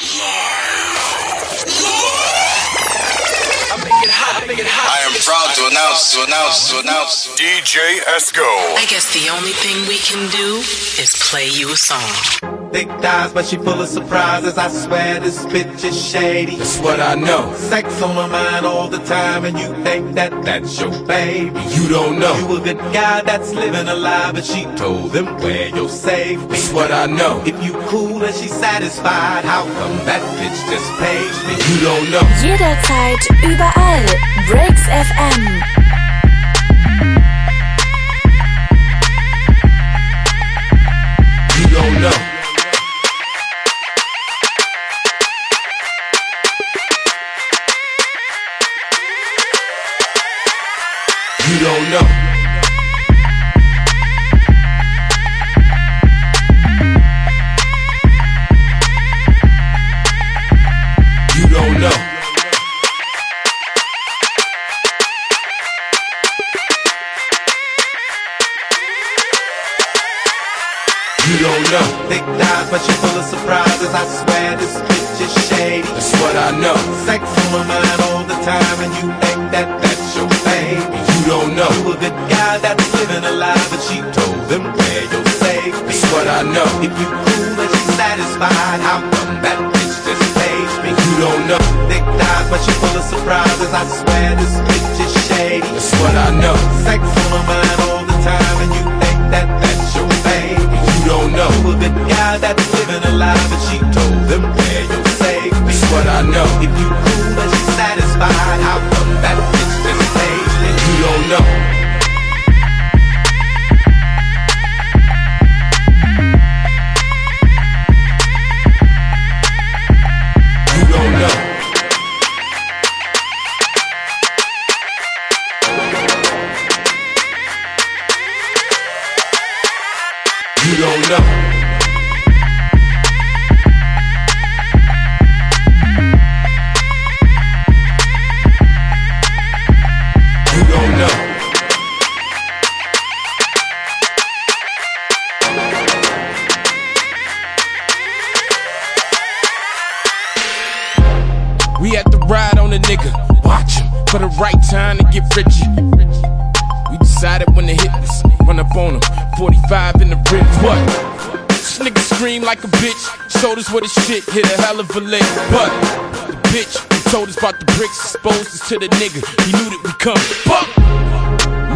I am proud to announce, to announce, to announce. DJ Esco. I guess the only thing we can do is play you a song. Thick thighs, but she full of surprises. I swear this bitch is shady. That's what I know. Sex on her mind all the time, and you think that that's your baby. You don't know. You a good guy that's living a lie, but she told them where you're safe. That's what I know. If you cool and she's satisfied, how come that bitch just paged me? You don't know. Jederzeit, überall. Breaks FM. What his shit hit a hell of a lick. But the bitch who told us about the bricks exposed us to the nigga. He knew that we come. Fuck.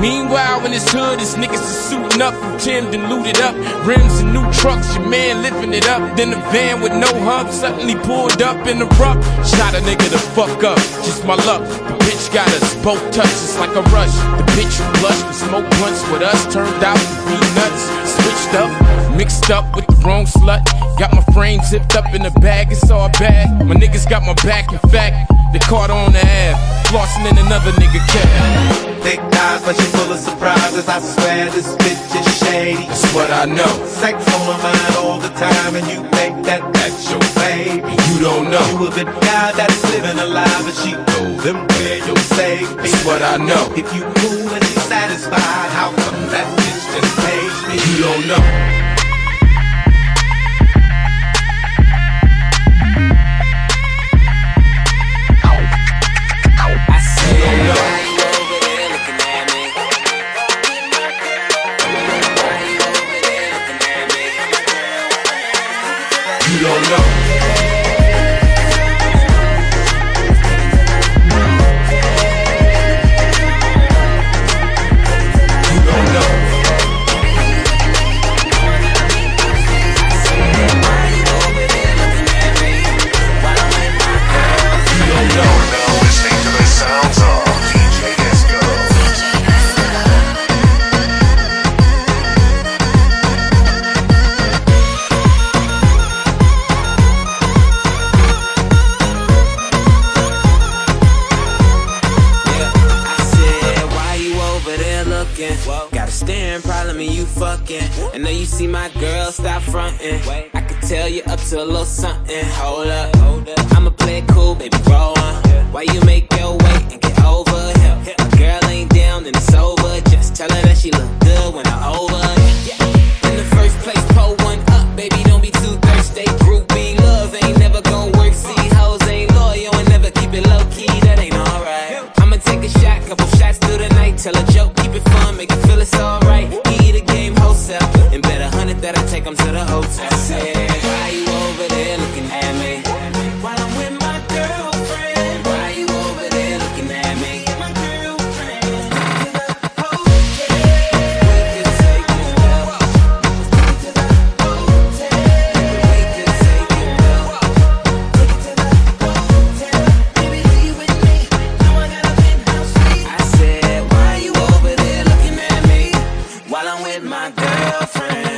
Meanwhile, in his hood, his niggas are suiting up Tim, then looted up. Rims and new trucks, your man lifting it up. Then the van with no hump suddenly pulled up in the rough. Shot a nigga the fuck up, just my luck. The bitch got us both touches like a rush. The bitch who blushed and smoked blunts with us turned out to be nuts. Switched up, mixed up with the wrong slut. Got my frame zipped up in the bag, it's all bad. My niggas got my back, in fact. They caught on the ab, flossing in another nigga cab. Thick thighs, but she full of surprises. I swear this bitch is shady. That's what I know. Sex on her mind all the time, and you think that that's your baby. You don't know. You a good guy that's living a lie, but she told them where you're safe. That's what I know. If you cool and she's satisfied, how come that bitch just paged You don't know. girlfriend.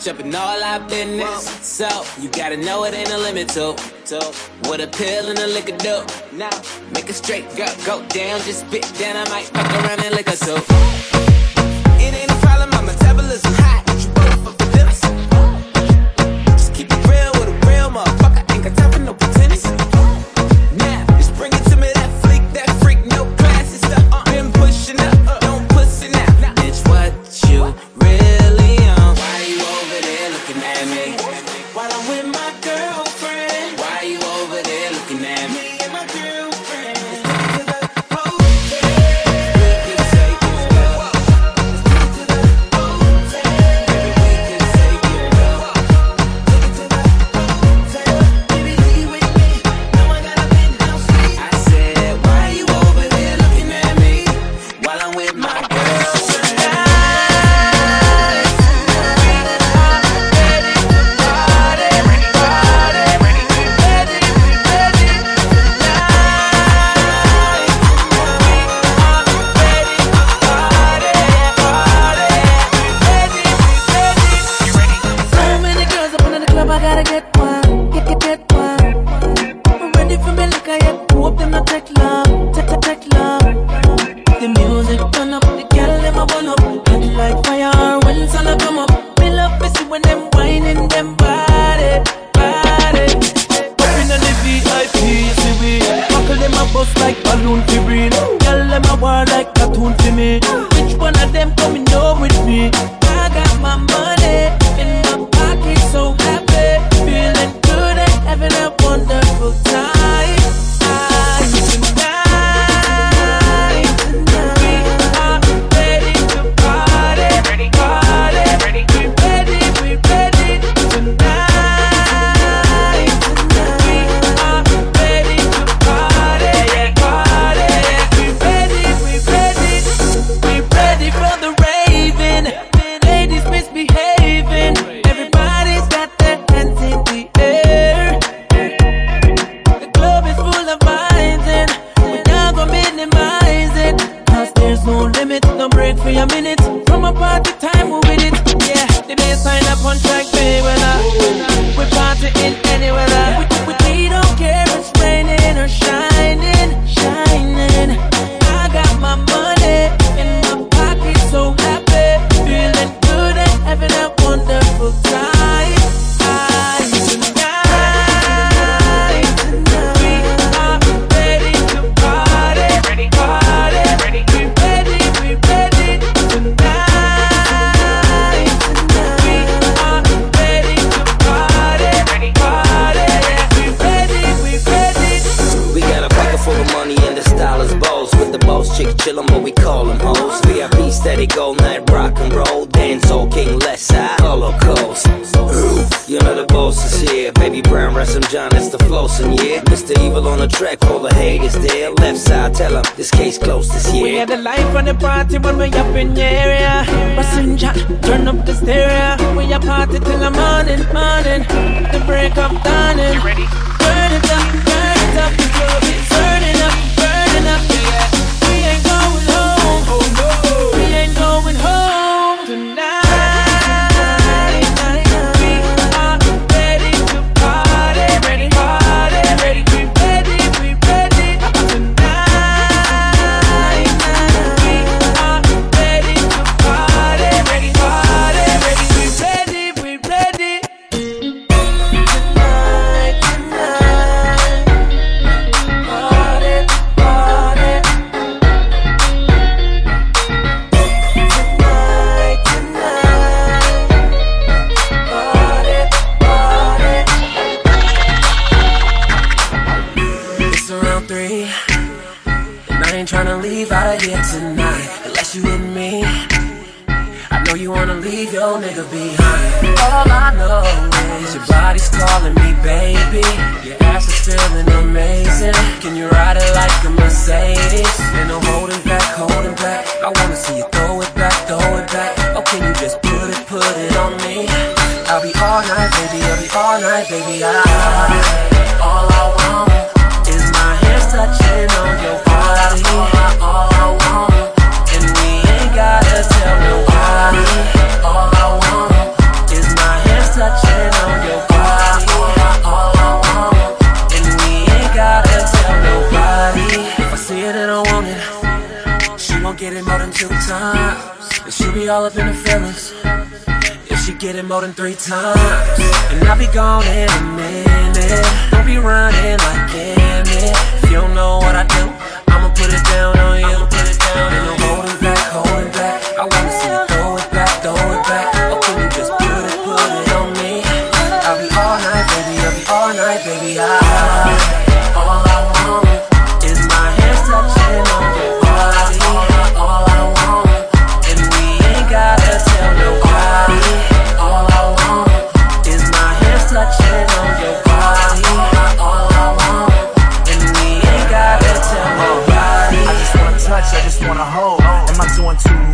jumping all our business. So you gotta know it ain't a limit to. So what a pill and a liquor do. Now make a straight girl go down, just spit down. I might fuck around and lick a soup.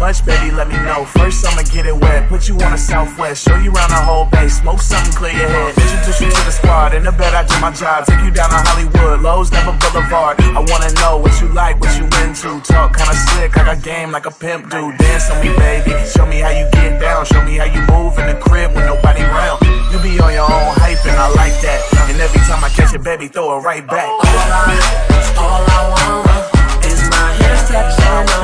much, baby, let me know. First, I'ma get it wet, put you on a southwest, show you around the whole bay, smoke something, clear your head. Introduce you to the squad, in the bed, I do my job, take you down to Hollywood, Lowe's, Never Boulevard. I wanna know what you like, what you into. Talk kinda slick, I got game like a pimp dude. Dance on me, baby, show me how you get down, show me how you move in the crib when nobody around. You be on your own hype, and I like that. And every time I catch it, baby, throw it right back. All I, all I want is my hair steps on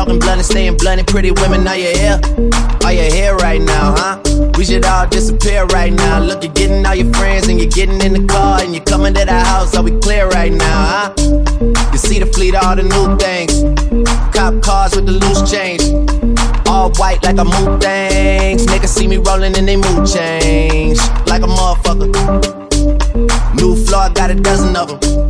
talking blunt and staying blunt. And pretty women, are you here? Are you here right now, huh? We should all disappear right now. Look, you're getting all your friends and you're getting in the car and you're coming to the house. Are we clear right now, huh? You see the fleet, all the new things. Cop cars with the loose change. All white like a move things. Niggas see me rolling and they mood change. Like a motherfucker. New floor, got a dozen of them.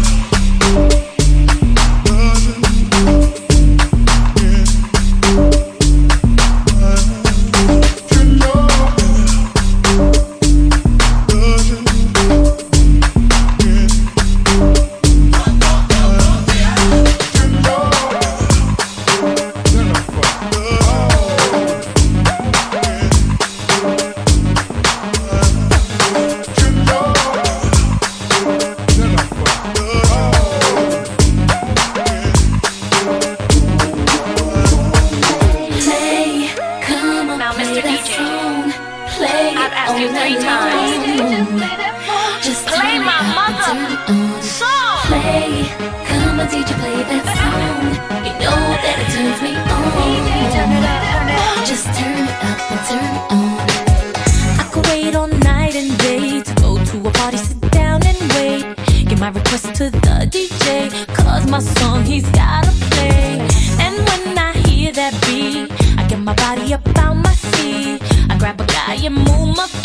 I could wait all night and day to go to a party, sit down and wait. Get my request to the DJ, cause my song he's gotta play. And when I hear that beat, I get my body up out my seat. I grab a guy and move my feet.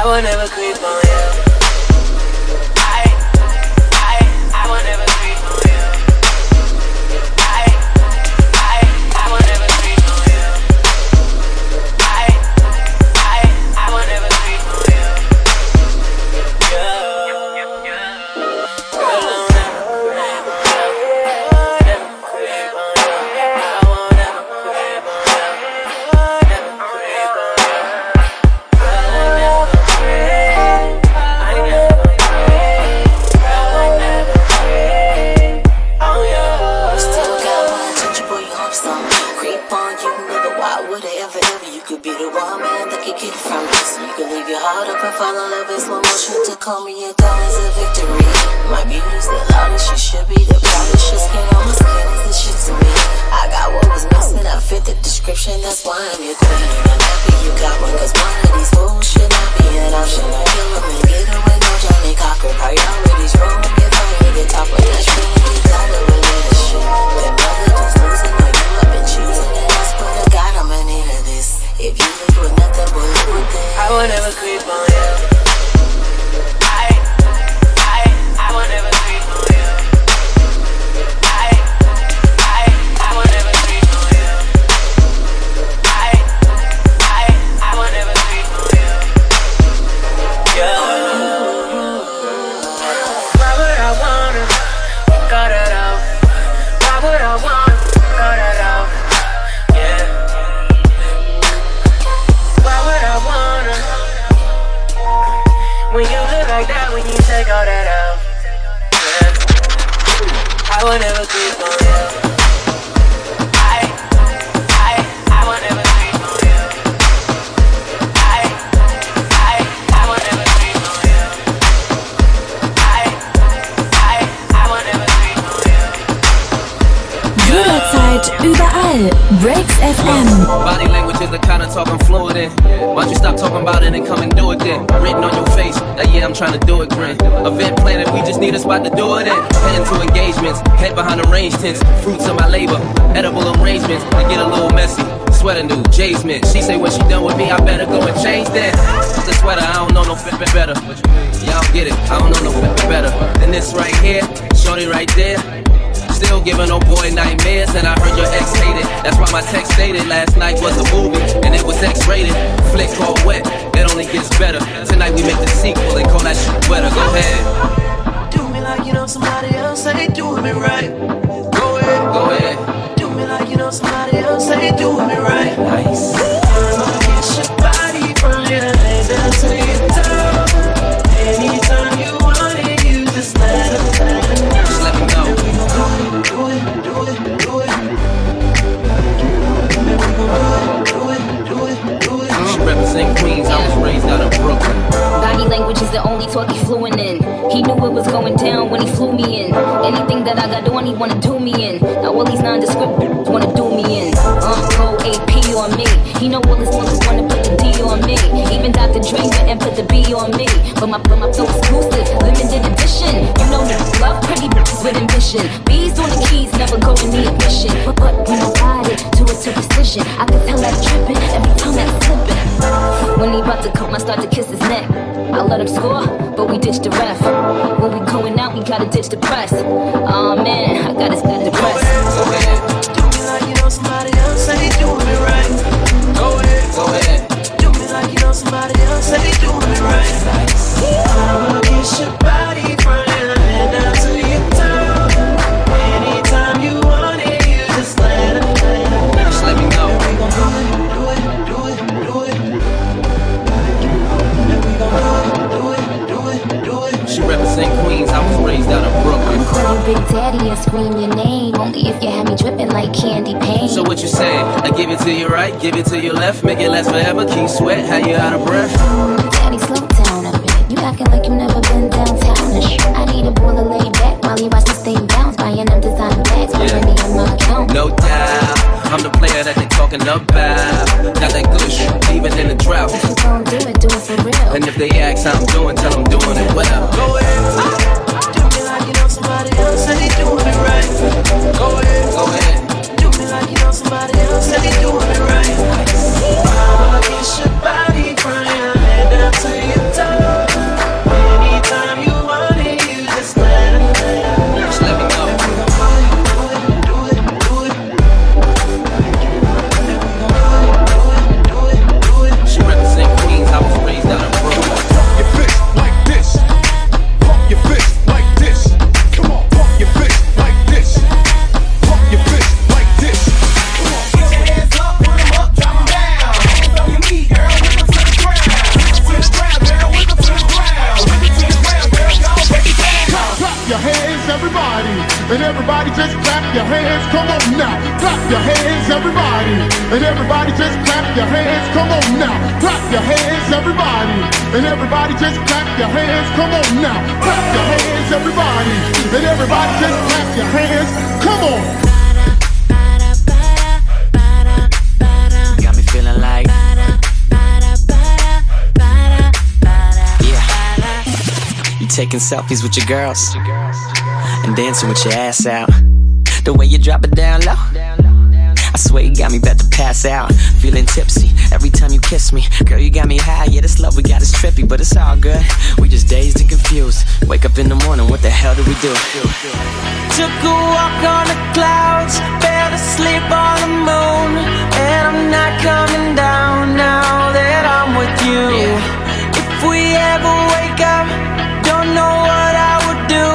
I will never creep on you. Trying to do it, grin. Event planning, we just need a spot to do it in. Heading to engagements, head behind arranged tents. Fruits of my labor, edible arrangements. They get a little messy. Sweater new, Jay's mint. She say when she done with me, I better go and change that. The sweater, I don't know no better. Y'all get it, I don't know no better. Than this right here, shorty right there. Still giving old boy nightmares, and I heard your ex hated. That's why my text stated last night was a movie, and it was X rated. Flick called wet, it only gets better. Tonight we make the sequel and call that shit wetter. Go ahead. Do me like you know somebody else ain't doing me right. Go ahead, go ahead. Do me like you know somebody else ain't doing me right. Nice. I'ma get your body from your the only talk he fluent in. He knew it was going down when he flew me in. Anything that I got on, he wanna do me in. Now all these nondescript wanna do on me. He know all his niggas wanna put the D on me. Even Dr. Dre and put the B on me. But my but my flow exclusive, limited edition. You know niggas love pretty bitches with ambition. B's on the keys, never go in the admission. But but when I ride it to it to precision, I can tell that tripping every time that slipping. When he about to come, I start to kiss his neck. I let him score, but we ditch the ref. When we going out, we gotta ditch the press. Oh man, I got and scream your name. Only if you have me dripping like candy paint. So what you saying? I give it to your right, give it to your left, make it last forever, keep sweat, how you out of breath? Daddy, slow down a bit. You acting like you never been downtown and. I need a boy to lay back while you watch this thing bounce. Buying them designer bags, Yeah. money in my account. No doubt, I'm the player that they talking about. Got that good shit, even in the drought. If you gon' do it, do it for real. And if they ask how I'm doing, tell them doing it well. Go ahead. Somebody else ain't doing me right. Go ahead. Go ahead. Do me like you know somebody else ain't doing me right. I'ma get everybody just clap your hands. Come on now. Clap your hands, everybody. And everybody just clap your hands. Come on now. Clap your hands, everybody. And everybody just clap your hands. Come on. Got me feeling like. Yeah. You taking selfies with your girls and dancing with your ass out. The way you drop it down low. You got me about to pass out. Feeling tipsy every time you kiss me. Girl, you got me high. Yeah, this love we got is trippy, but it's all good. We just dazed and confused. Wake up in the morning, what the hell did we do? Took a walk on the clouds, fell asleep on the moon, and I'm not coming down now that I'm with you. If we ever wake up, don't know what I would do.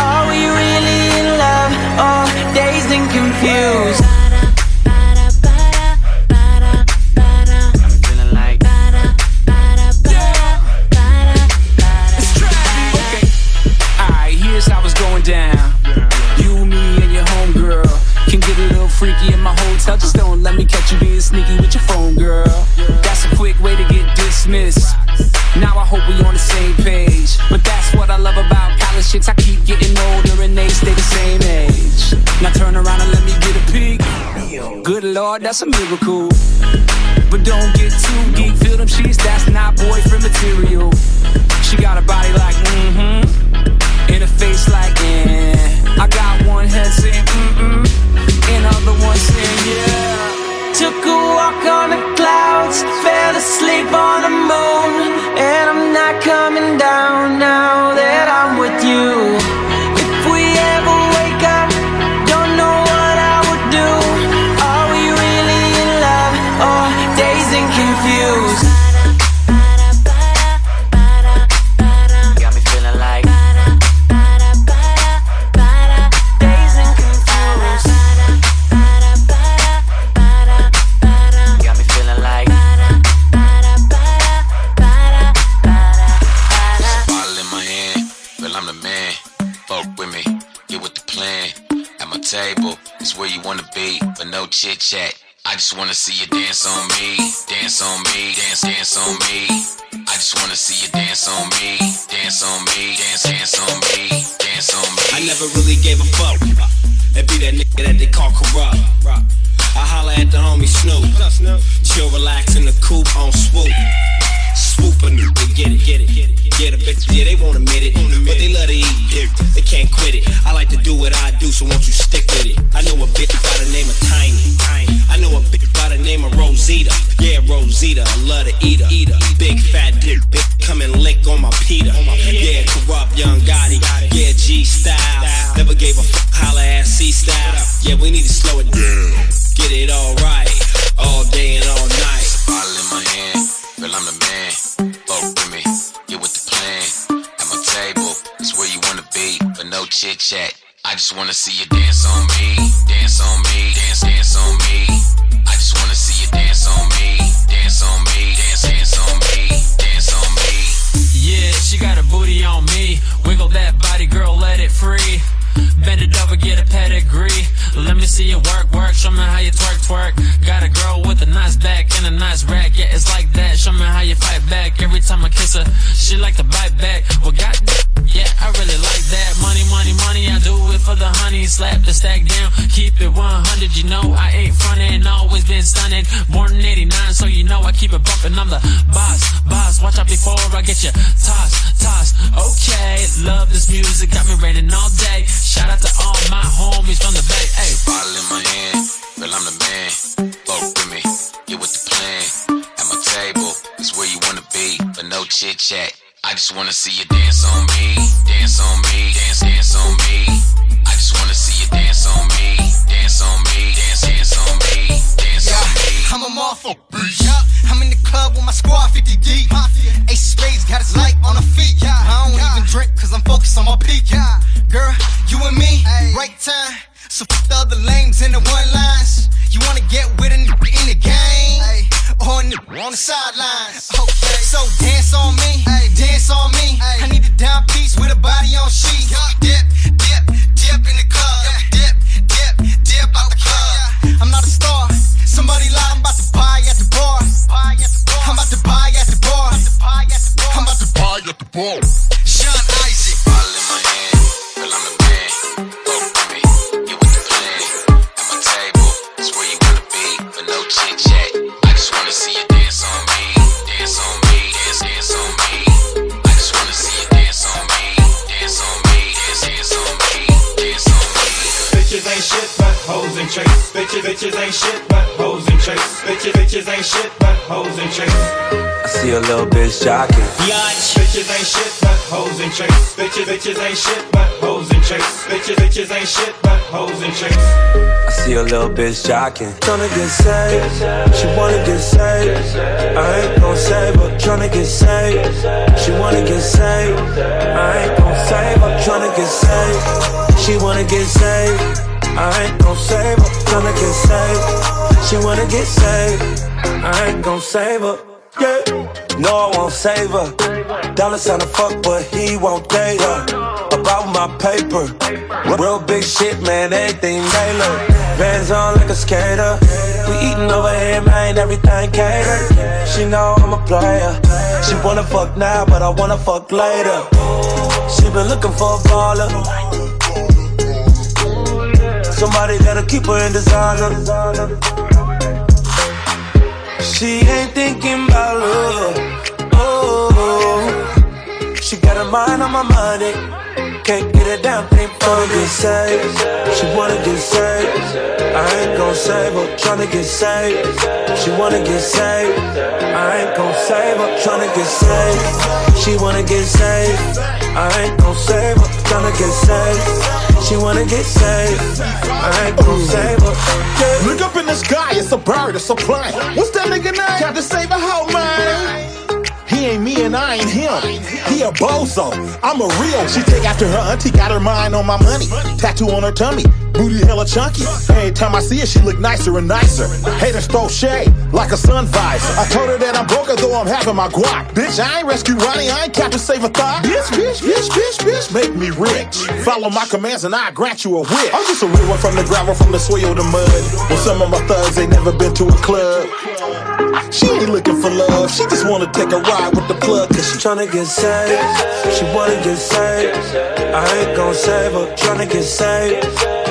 Are we really in love or dazed and confused? same page. But that's what I love about college chicks. I keep getting older and they stay the same age. Now turn around and let me get a peek. Good lord, that's a miracle. But don't get too geek, feel them sheets, that's not boyfriend material. She got a body like, mm hmm, and a face like, yeah. I got one head saying, mm mm, and other one saying, yeah. Took a walk on the clouds, fell asleep on the moon, and I'm not coming down now that I'm with you. Fight back. Every time I kiss her, she like to bite back. Well, God, yeah, I really like that. Money, money, money. I do it for the honey. Slap the stack down, keep it 100. You know I ain't frontin', always been stunning. Born in '89, so you know I keep it bumpin'. I'm the boss, boss. Watch out before I get you toss, toss. Okay, love this I just wanna see you dance on me, dance on me, dance, dance on me. Little. Bitches ain't shit but hoes and tricks. Bitches, bitches ain't shit but hoes and tricks. Bitches, bitches ain't shit but hoes and tricks. I see a little bitch jocking. Tryna get saved, she wanna get saved. I ain't gon' save her. Tryna get saved, she wanna get saved. I ain't gon' save her. Tryna get saved, she wanna get saved. I ain't gon' save her. Tryna get saved, she wanna get saved. I ain't gon' save her. Yeah, no, I won't save her. Dollar sign a fuck, but he won't date her. About my paper, real big shit, man, everything look Bands on like a skater. We eating over here, man, everything catered. She know I'm a player. She wanna fuck now, but I wanna fuck later. She been looking for a baller. Somebody gotta keep her in designer. She ain't thinking about love. Oh, she got her mind on my money. Can't get a damn thing from get. She wanna get saved. I ain't gon' save her. Tryna get saved. She wanna get saved. I ain't gon' save her. Tryna get saved. She wanna get saved. I ain't gon' save her. Tryna get saved. She wanna get saved. I ain't gon' save her. Yeah. Look up in the sky, it's a bird, it's a plane. What's that nigga name? Captain Save a hoe, man. He ain't me and I ain't him. He a bozo. I'm a real. She take after her auntie, got her mind on my money. Tattoo on her tummy, booty hella chunky. Every time I see her, she look nicer and nicer. Haters throw shade like a sun visor. I told her that I'm broke, though I'm having my guac. Bitch, I ain't rescue Ronnie, I ain't Captain Save a thought. Bitch, bitch, bitch, bitch, bitch, make me rich. Follow my commands and I grant you a wish. I'm just a real one from the gravel, from the soil to mud. When some of my thugs ain't never been to a club. She ain't looking for love, she just wanna take a ride with the plug, cause she tryna get saved. She wanna get saved. I ain't gon' save her. Tryna get saved.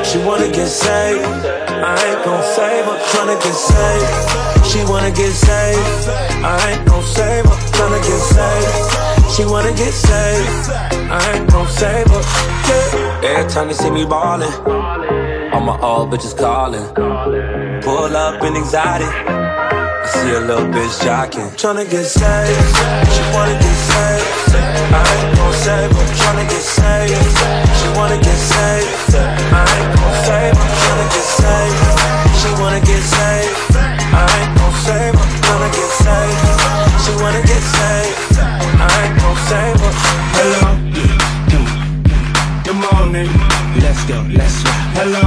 She wanna get saved. I ain't gon' save her. Tryna get saved. She wanna get saved. I ain't gon' save her. Tryna get saved. She wanna get saved. I ain't gon' save her. Yeah. Every time you see me ballin', all my old bitches callin'. Pull up in anxiety. I see a little bitch jocking. Tryna get saved. She wanna get saved. I ain't gon' save her. Tryna get saved. She wanna get saved. I ain't save her. Tryna get saved. She wanna get saved. I ain't gon' save her. Tryna get saved. She wanna get saved. I ain't gon' save her. Hello. Good morning. Let's go. Let's go. Hello.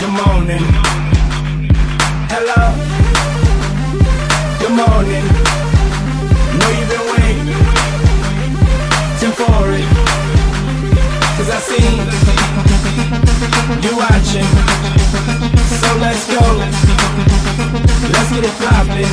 Good morning. Hello. Good morning. Know you've been waiting for it. Cause I see you watching. So let's go. Let's get it poppin'.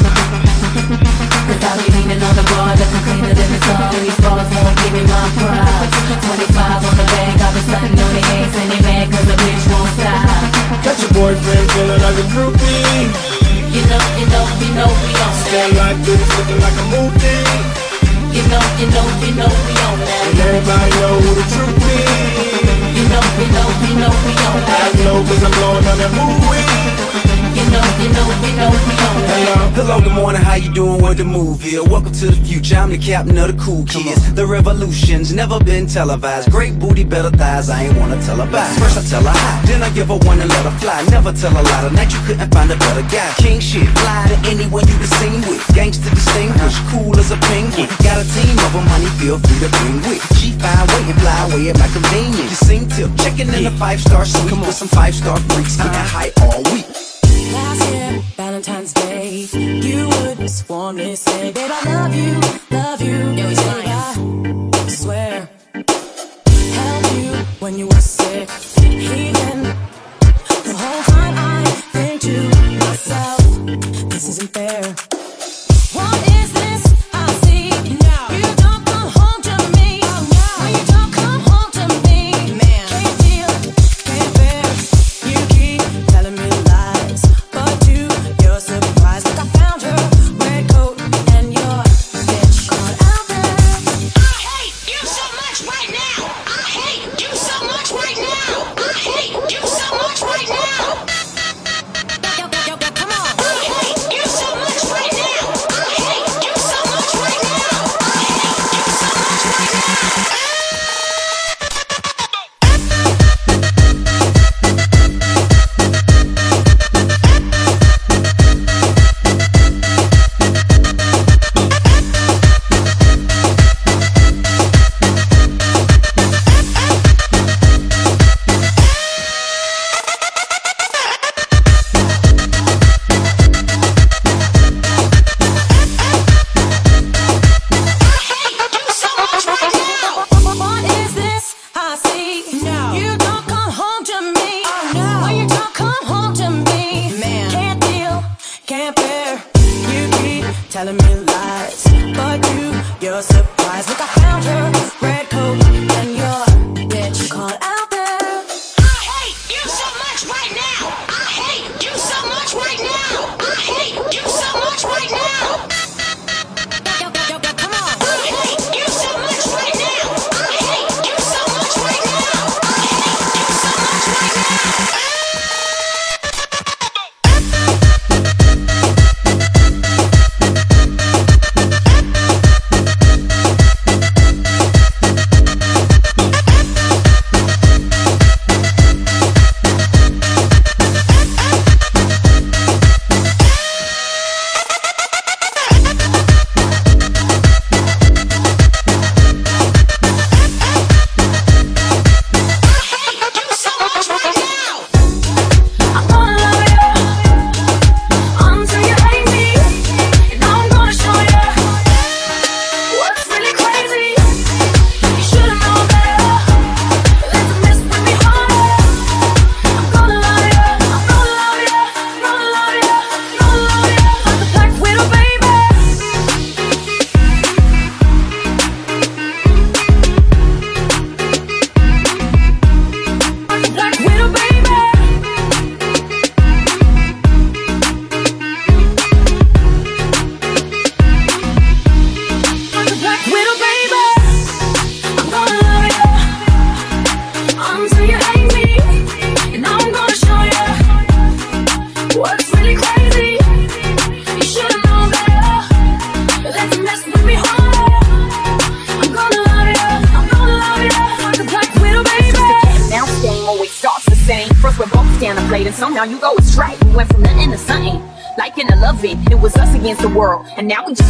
Cause I be leaning on the bar, looking cleaner than the sun. These bars won't give me my props. 25 on the bag, I've been stunting on the eggs and they mad cause the bitch won't stop. Got your boyfriend feeling like a groupie. You know, you know, you know we on Stand like this, looking like a movie. You know, you know, you know we on that. And everybody know who the truth is. You know, you know, you know we on that. I know cause I'm blowing on that movie. You know, you know, you know we on. Hello, hello, good morning, how you doing? What the move here? Welcome to the future, I'm the captain of the cool kids. The revolution's never been televised. Great booty, better thighs, I ain't wanna tell her bye. First I tell her hi, then I give her one and let her fly. Never tell a lie, tonight you couldn't find a better guy. King shit, fly to anyone you been seen with. Gangsta distinguished, cool as a penguin. Got a team of them, money feel free to bring with. G5 waiting, fly away at my convenience. You sing tip, checking in a five star suite with some five star freaks, getting high all week. Valentine's Day, you would warmly say, Babe, I love you, love you. Yeah, he's lying. I swear. Held you when you were sick.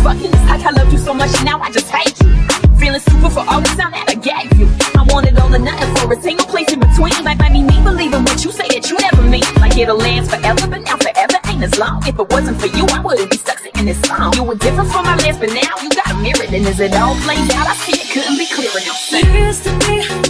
fucking like I loved you so much and now I just hate you. Feeling stupid for all the time that I gave you. I wanted all or nothing for a single place in between. Like maybe me believing what you say that you never mean. Like it'll last forever, but now forever ain't as long. If it wasn't for you, I wouldn't be stuck singing this song. You were different from my last, but now you got a mirror. Then as it all plays out, I see it couldn't be clearer. Now, Used to be.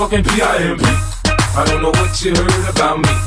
motherfucking PIMP. I don't know what you heard about me.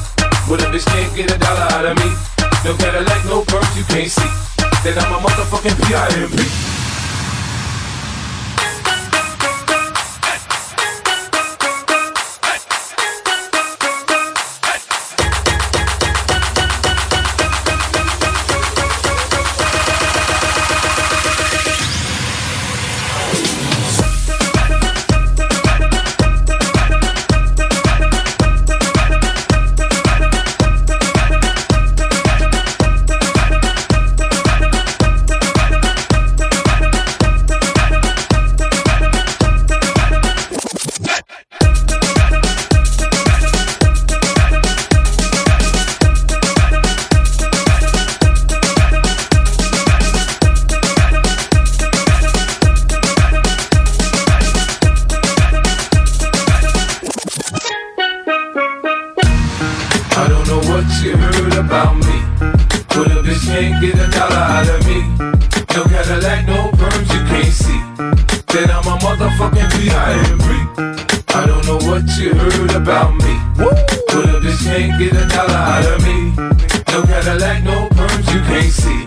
dreams you can't see.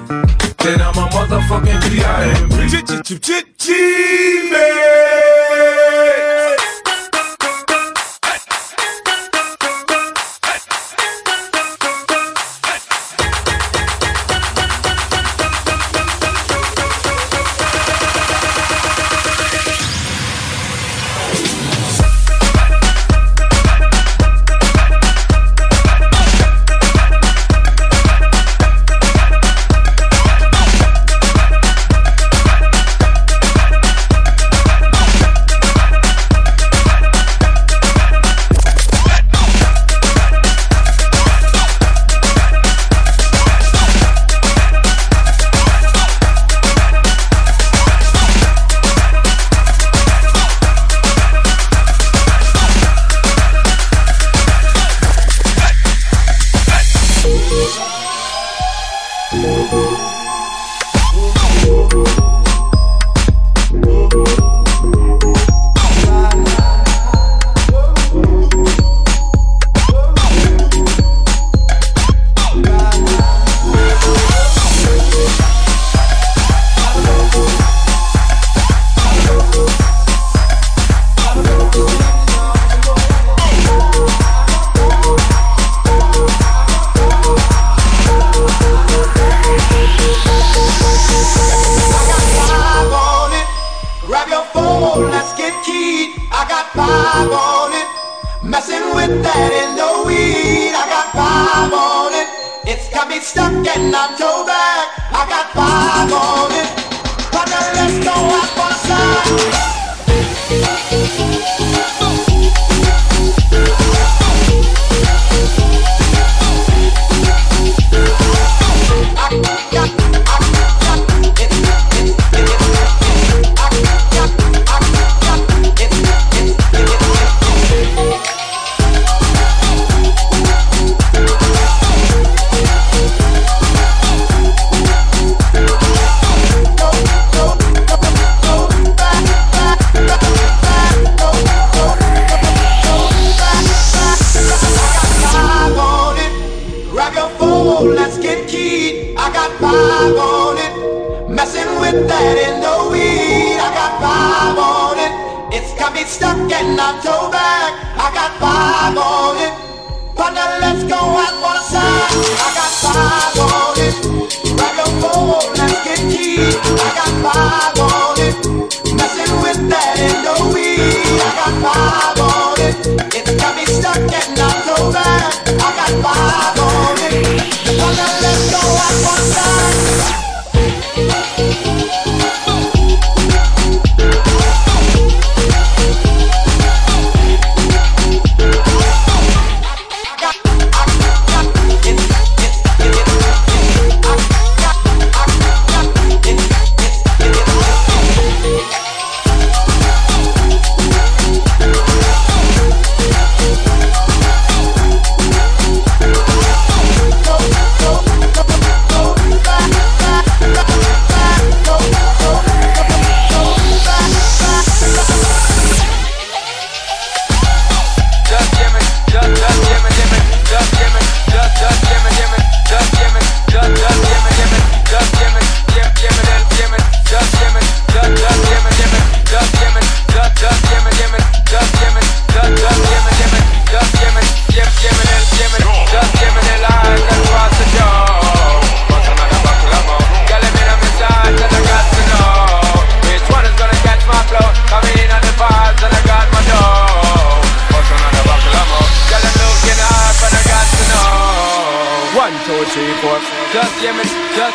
Then I'm a motherfucking VIP. Chit, chit, chit, chit, B.I.M.B.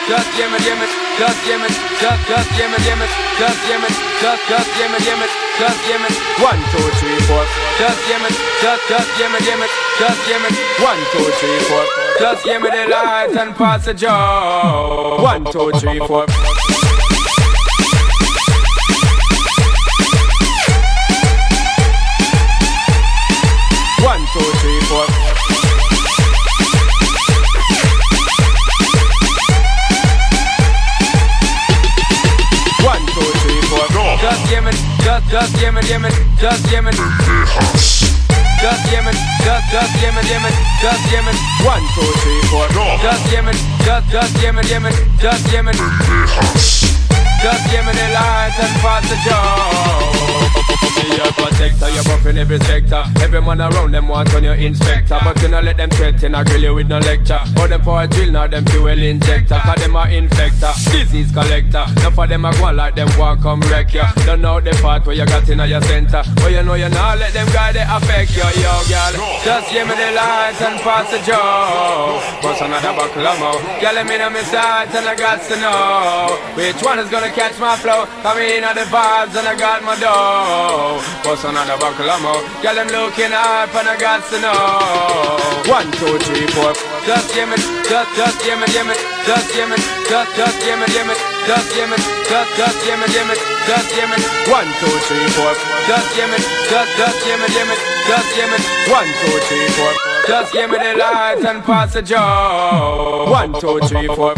just, give me, give me, just give me, just, just give me, give me, just give me, just, just give me, give me, just give me. One, two, three, four. Just give me, just, just give me, give me, just give me. One, two, three, four. Just give me the light and pass the joe. One, two, three, four. Me. Just give me, just, just give me, give me, just give me. One, two, three, four. Just me, just, just give me, give me, just give me. The light and pass the joe. Be your protector, you're buffing every sector. Every man around them want on your inspector. But you not let them threaten, I grill you with no lecture. Or them for a drill, now them fuel injector. Cause them a infector, disease collector. Now for them a go on like them want come wreck ya. Don't know the part where you got in your center. But you know you not let them guy they affect you, yo girl. Just give me the light and pass the joe. Bust another buckle of more. Girl, let me know my sides and I got to know which one is gonna catch my flow. Come in on the vibes and I got my dough. Bust another buckle of more. Girl, I'm looking up and I got to know. One, two, three, four. Just give me, just, just give me, give me, just give me, just, just give me, give me, just give me, just, just give me, give me, just give me. One, two, three, four. Just give me, just, just give me, give me, just give me. One, two, three, four. Just give me the light and pass the joe. One, two, three, four.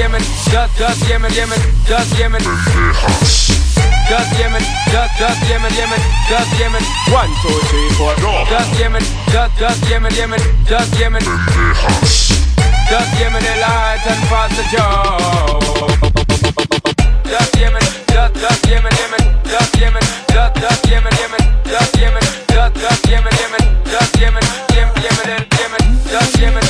yemen gaz gaz yemen yemen gaz yemen. Gaz yemen gaz gaz yemen yemen gaz yemen. One, two, three, four. 2 3 4 Gaz yemen gaz gaz yemen yemen gaz yemen. Gaz yemen el hayatın fazla çok Gaz yemen gaz gaz yemen yemen gaz yemen gaz gaz yemen yemen gaz yemen gaz gaz yemen yemen gaz yemen yemen yemen gaz yemen.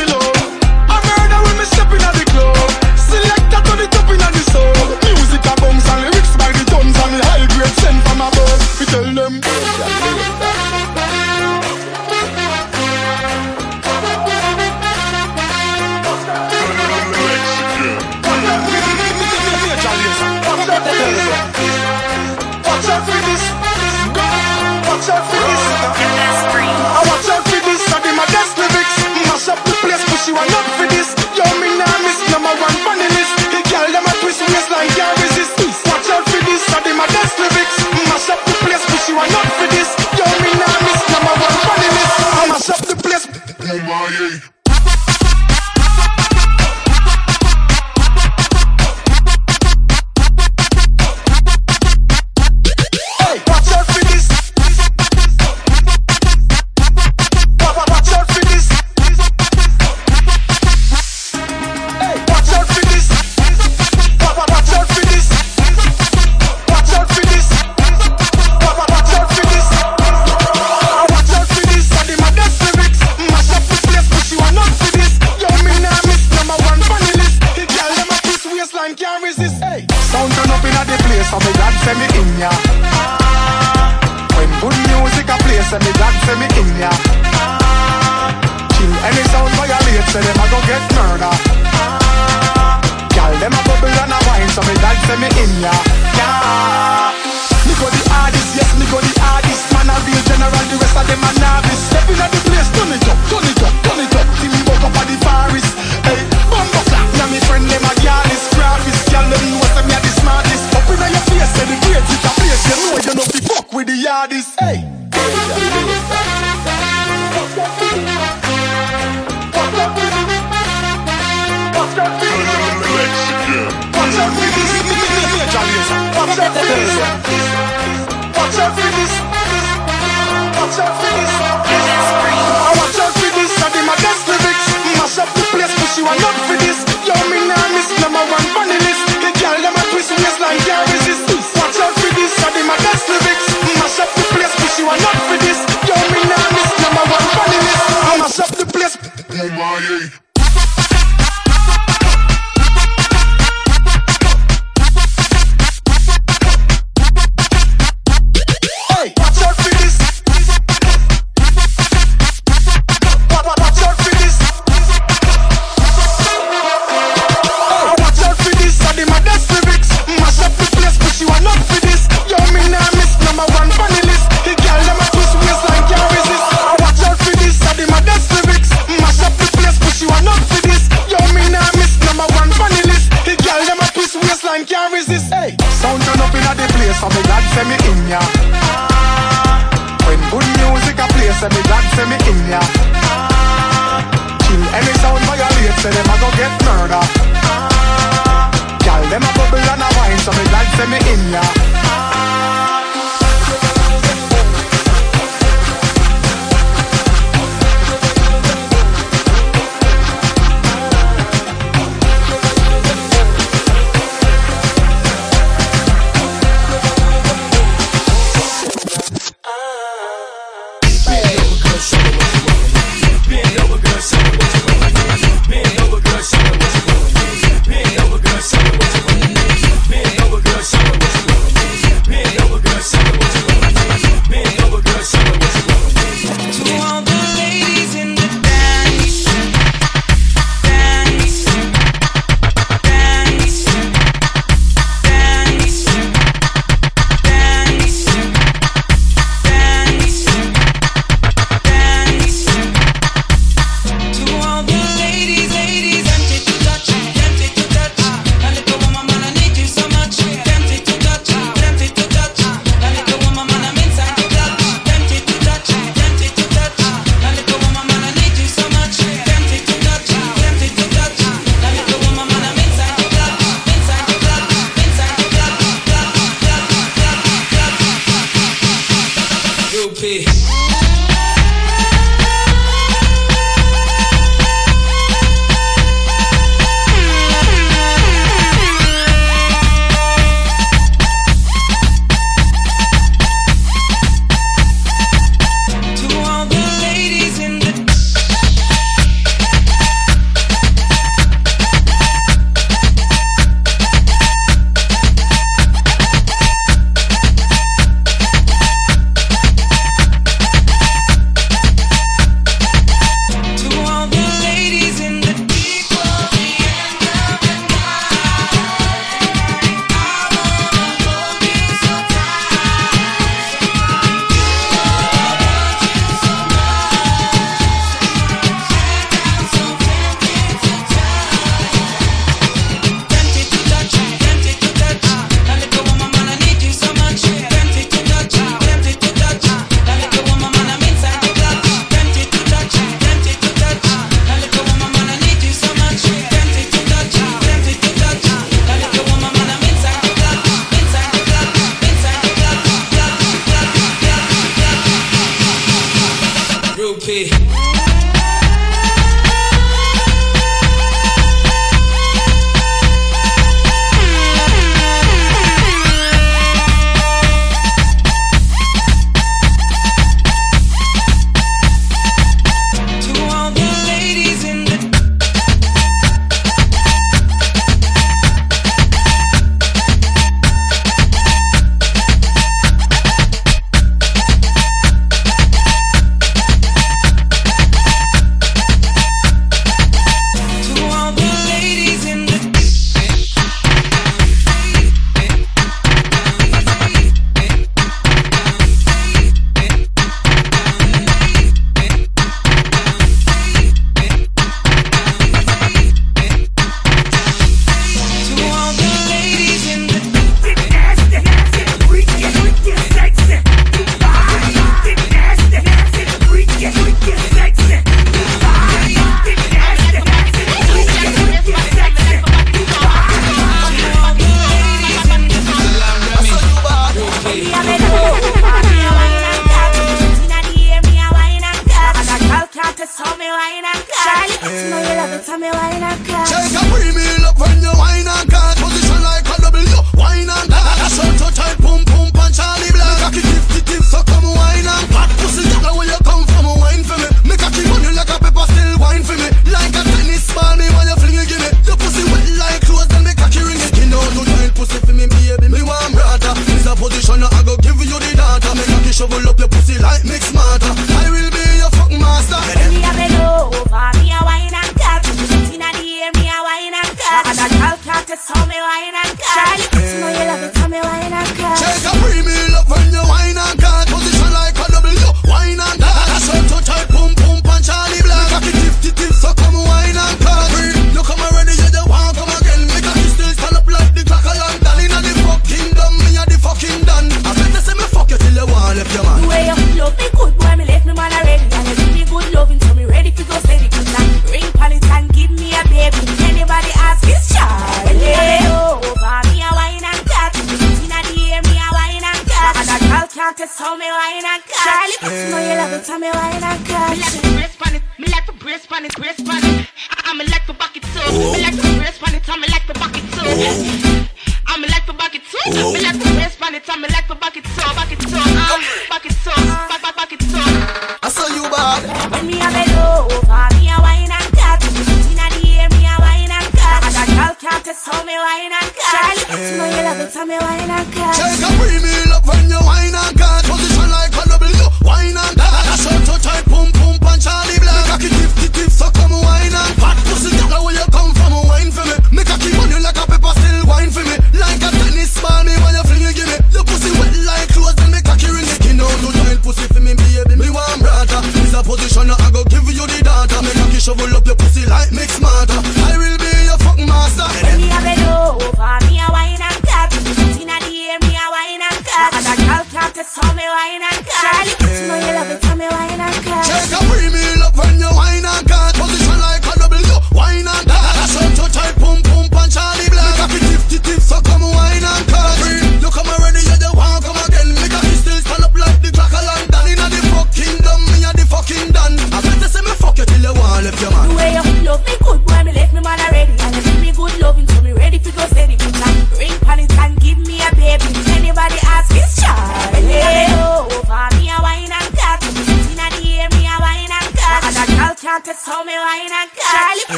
Maia.